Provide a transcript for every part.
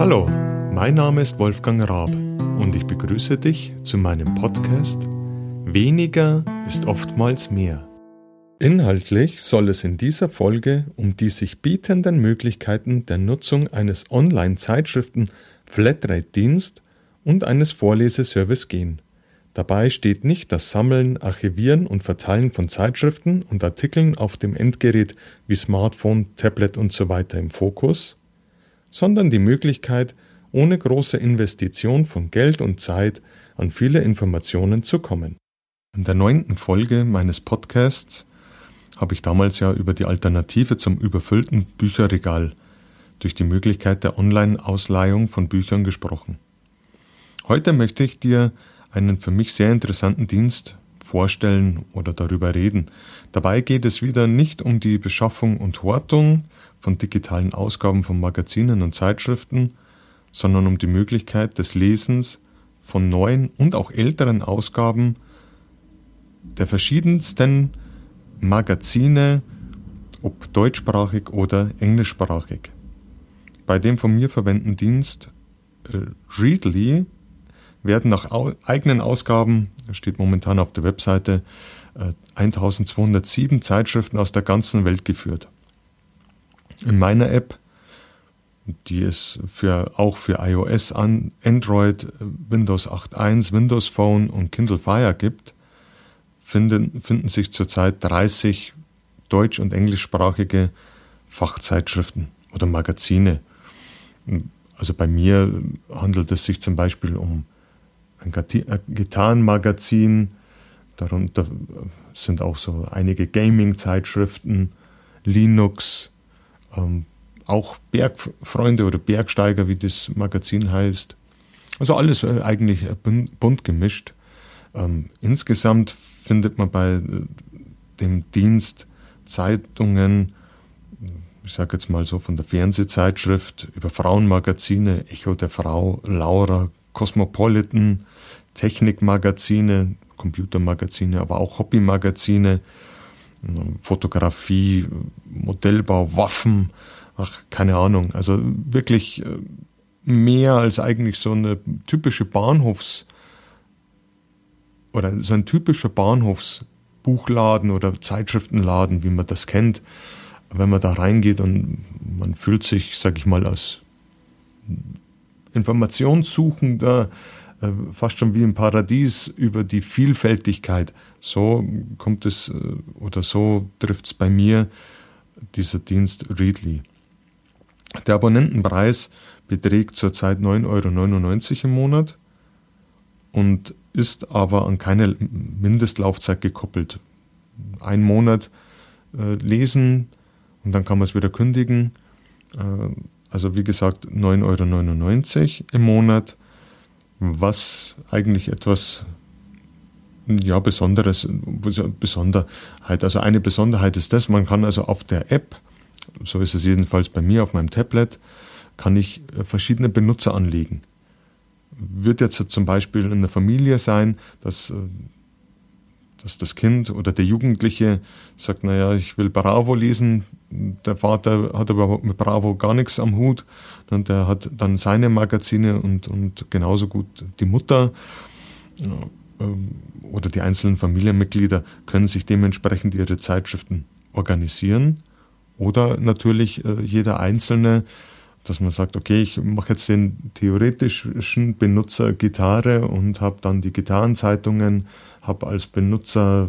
Hallo, mein Name ist Wolfgang Raab und ich begrüße dich zu meinem Podcast Weniger ist oftmals mehr. Inhaltlich soll es in dieser Folge um die sich bietenden Möglichkeiten der Nutzung eines Online-Zeitschriften-Flatrate-Dienst und eines Vorleseservice gehen. Dabei steht nicht das Sammeln, Archivieren und Verteilen von Zeitschriften und Artikeln auf dem Endgerät wie Smartphone, Tablet usw. So im Fokus, sondern die Möglichkeit, ohne große Investition von Geld und Zeit an viele Informationen zu kommen. In der neunten Folge meines Podcasts habe ich damals ja über die Alternative zum überfüllten Bücherregal durch die Möglichkeit der Online-Ausleihung von Büchern gesprochen. Heute möchte ich dir einen für mich sehr interessanten Dienst vorstellen oder darüber reden. Dabei geht es wieder nicht um die Beschaffung und Hortung von digitalen Ausgaben von Magazinen und Zeitschriften, sondern um die Möglichkeit des Lesens von neuen und auch älteren Ausgaben der verschiedensten Magazine, ob deutschsprachig oder englischsprachig. Bei dem von mir verwendeten Dienst äh, Readly werden nach eigenen Ausgaben, steht momentan auf der Webseite, 1207 äh, Zeitschriften aus der ganzen Welt geführt. In meiner App, die es für, auch für iOS, Android, Windows 8.1, Windows Phone und Kindle Fire gibt, finden, finden sich zurzeit 30 deutsch- und englischsprachige Fachzeitschriften oder Magazine. Also bei mir handelt es sich zum Beispiel um ein Gitarrenmagazin. Darunter sind auch so einige Gaming-Zeitschriften, Linux, ähm, auch Bergfreunde oder Bergsteiger, wie das Magazin heißt. Also alles äh, eigentlich äh, bunt gemischt. Ähm, insgesamt findet man bei äh, dem Dienst Zeitungen, ich sage jetzt mal so von der Fernsehzeitschrift über Frauenmagazine, Echo der Frau, Laura, Cosmopolitan, Technikmagazine, Computermagazine, aber auch Hobbymagazine, Fotografie, Modellbau, Waffen, ach, keine Ahnung. Also wirklich äh, mehr als eigentlich so eine typische Bahnhofs- oder so ein typischer Bahnhofsbuchladen oder Zeitschriftenladen, wie man das kennt. Wenn man da reingeht und man fühlt sich, sag ich mal, als Informationssuchender äh, fast schon wie im Paradies über die Vielfältigkeit. So kommt es äh, oder so trifft es bei mir dieser Dienst Readly. Der Abonnentenpreis beträgt zurzeit 9,99 Euro im Monat und ist aber an keine Mindestlaufzeit gekoppelt. Ein Monat äh, lesen und dann kann man es wieder kündigen. Äh, also wie gesagt 9,99 Euro im Monat was eigentlich etwas ja, Besonderes, Besonderheit. Also eine Besonderheit ist das, man kann also auf der App, so ist es jedenfalls bei mir auf meinem Tablet, kann ich äh, verschiedene Benutzer anlegen. Wird jetzt zum Beispiel in der Familie sein, dass äh, dass das Kind oder der Jugendliche sagt, naja, ich will Bravo lesen, der Vater hat aber mit Bravo gar nichts am Hut und der hat dann seine Magazine und, und genauso gut die Mutter ähm, oder die einzelnen Familienmitglieder können sich dementsprechend ihre Zeitschriften organisieren oder natürlich äh, jeder Einzelne dass man sagt, okay, ich mache jetzt den theoretischen Benutzer Gitarre und habe dann die Gitarrenzeitungen habe als Benutzer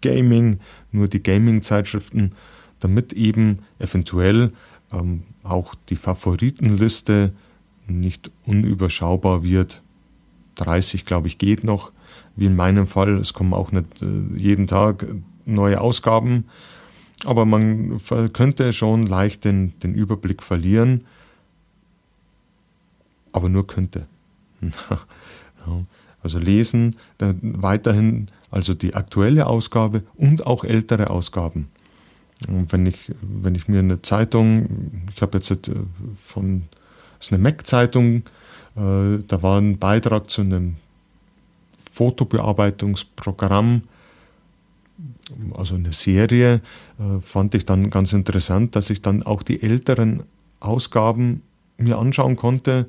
Gaming, nur die Gaming-Zeitschriften, damit eben eventuell ähm, auch die Favoritenliste nicht unüberschaubar wird. 30, glaube ich, geht noch, wie in meinem Fall. Es kommen auch nicht äh, jeden Tag neue Ausgaben, aber man könnte schon leicht den, den Überblick verlieren, aber nur könnte. Also lesen weiterhin also die aktuelle Ausgabe und auch ältere Ausgaben. Und wenn ich, wenn ich mir eine Zeitung, ich habe jetzt äh, von, das ist eine Mac-Zeitung, äh, da war ein Beitrag zu einem Fotobearbeitungsprogramm, also eine Serie, äh, fand ich dann ganz interessant, dass ich dann auch die älteren Ausgaben mir anschauen konnte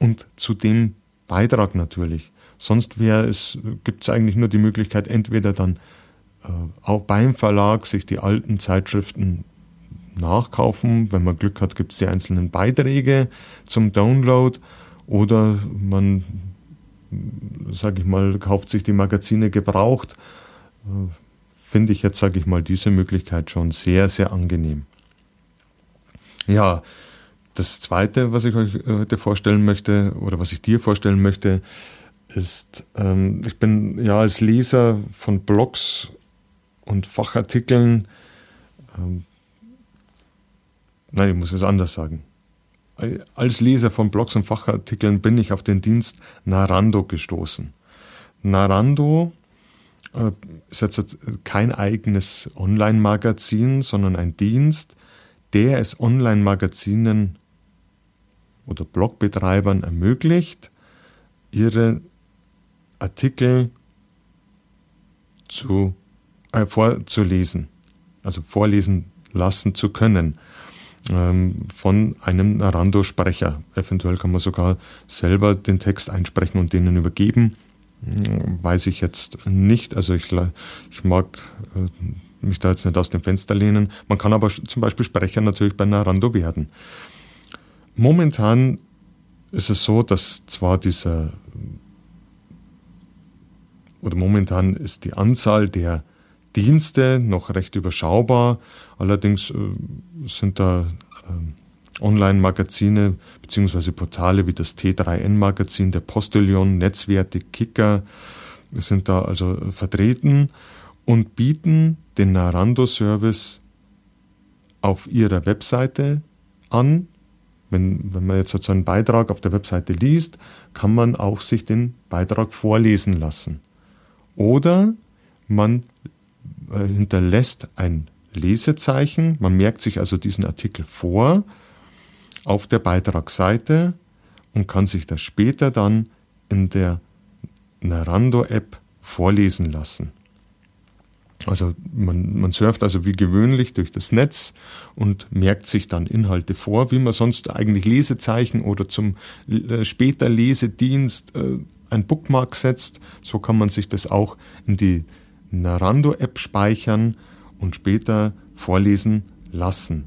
und zu dem Beitrag natürlich. Sonst wäre es, gibt es eigentlich nur die Möglichkeit, entweder dann äh, auch beim Verlag sich die alten Zeitschriften nachkaufen. Wenn man Glück hat, gibt es die einzelnen Beiträge zum Download oder man, sage ich mal, kauft sich die Magazine gebraucht. Äh, Finde ich jetzt, sage ich mal, diese Möglichkeit schon sehr, sehr angenehm. Ja, das Zweite, was ich euch äh, heute vorstellen möchte oder was ich dir vorstellen möchte, ist, ähm, ich bin ja als Leser von Blogs und Fachartikeln, ähm, nein, ich muss es anders sagen. Als Leser von Blogs und Fachartikeln bin ich auf den Dienst Narando gestoßen. Narando äh, ist jetzt kein eigenes Online-Magazin, sondern ein Dienst, der es Online-Magazinen oder Blogbetreibern ermöglicht, ihre Artikel zu, äh, vorzulesen, also vorlesen lassen zu können ähm, von einem Narando-Sprecher. Eventuell kann man sogar selber den Text einsprechen und denen übergeben. Hm, weiß ich jetzt nicht. Also ich, ich mag äh, mich da jetzt nicht aus dem Fenster lehnen. Man kann aber zum Beispiel Sprecher natürlich bei Narando werden. Momentan ist es so, dass zwar dieser oder momentan ist die Anzahl der Dienste noch recht überschaubar. Allerdings äh, sind da äh, Online-Magazine bzw. Portale wie das T3N-Magazin, der Postillon, Netzwerte, Kicker sind da also vertreten und bieten den Narando-Service auf ihrer Webseite an. Wenn, wenn man jetzt so einen Beitrag auf der Webseite liest, kann man auch sich den Beitrag vorlesen lassen. Oder man äh, hinterlässt ein Lesezeichen, man merkt sich also diesen Artikel vor auf der Beitragsseite und kann sich das später dann in der Narando-App vorlesen lassen. Also man, man surft also wie gewöhnlich durch das Netz und merkt sich dann Inhalte vor, wie man sonst eigentlich Lesezeichen oder zum äh, später Lesedienst äh, ein Bookmark setzt. So kann man sich das auch in die Narando-App speichern und später vorlesen lassen.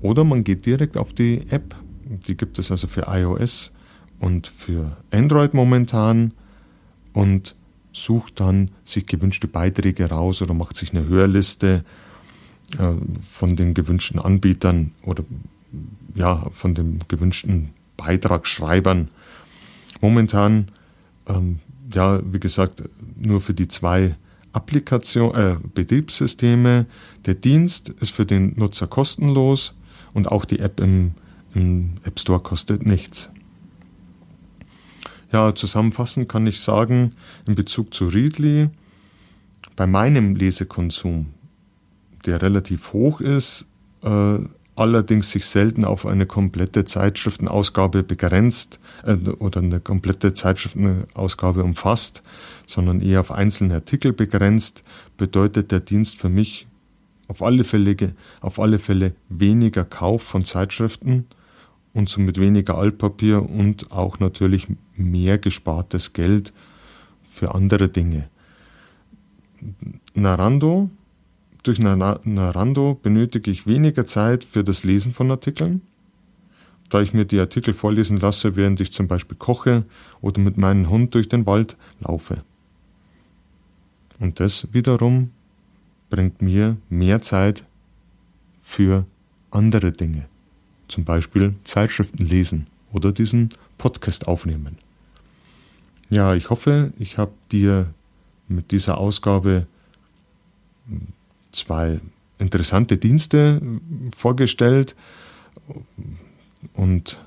Oder man geht direkt auf die App, die gibt es also für iOS und für Android momentan und sucht dann sich gewünschte Beiträge raus oder macht sich eine Hörliste äh, von den gewünschten Anbietern oder ja, von den gewünschten Beitragsschreibern. Momentan ähm, ja, wie gesagt, nur für die zwei Applikation, äh, Betriebssysteme. Der Dienst ist für den Nutzer kostenlos und auch die App im, im App Store kostet nichts. Ja, zusammenfassend kann ich sagen, in Bezug zu Readly, bei meinem Lesekonsum, der relativ hoch ist, äh, allerdings sich selten auf eine komplette Zeitschriftenausgabe begrenzt äh, oder eine komplette Zeitschriftenausgabe umfasst, sondern eher auf einzelne Artikel begrenzt, bedeutet der Dienst für mich auf alle Fälle, auf alle Fälle weniger Kauf von Zeitschriften und somit weniger Altpapier und auch natürlich mehr gespartes Geld für andere Dinge. Narando durch Narando benötige ich weniger Zeit für das Lesen von Artikeln, da ich mir die Artikel vorlesen lasse, während ich zum Beispiel koche oder mit meinem Hund durch den Wald laufe. Und das wiederum bringt mir mehr Zeit für andere Dinge, zum Beispiel Zeitschriften lesen oder diesen Podcast aufnehmen. Ja, ich hoffe, ich habe dir mit dieser Ausgabe zwei interessante Dienste vorgestellt und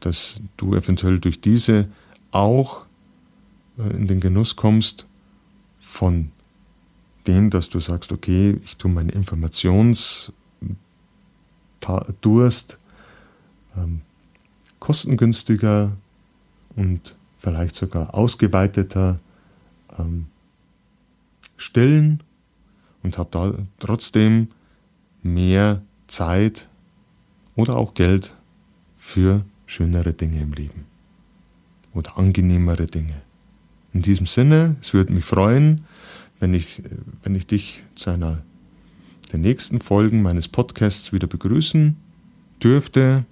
dass du eventuell durch diese auch äh, in den Genuss kommst von dem, dass du sagst, okay, ich tue meinen Durst ähm, kostengünstiger und vielleicht sogar ausgeweiteter ähm, stillen und habe da trotzdem mehr Zeit oder auch Geld für schönere Dinge im Leben oder angenehmere Dinge. In diesem Sinne, es würde mich freuen, wenn ich, wenn ich dich zu einer der nächsten Folgen meines Podcasts wieder begrüßen dürfte.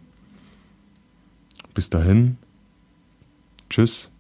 Bis dahin, tschüss.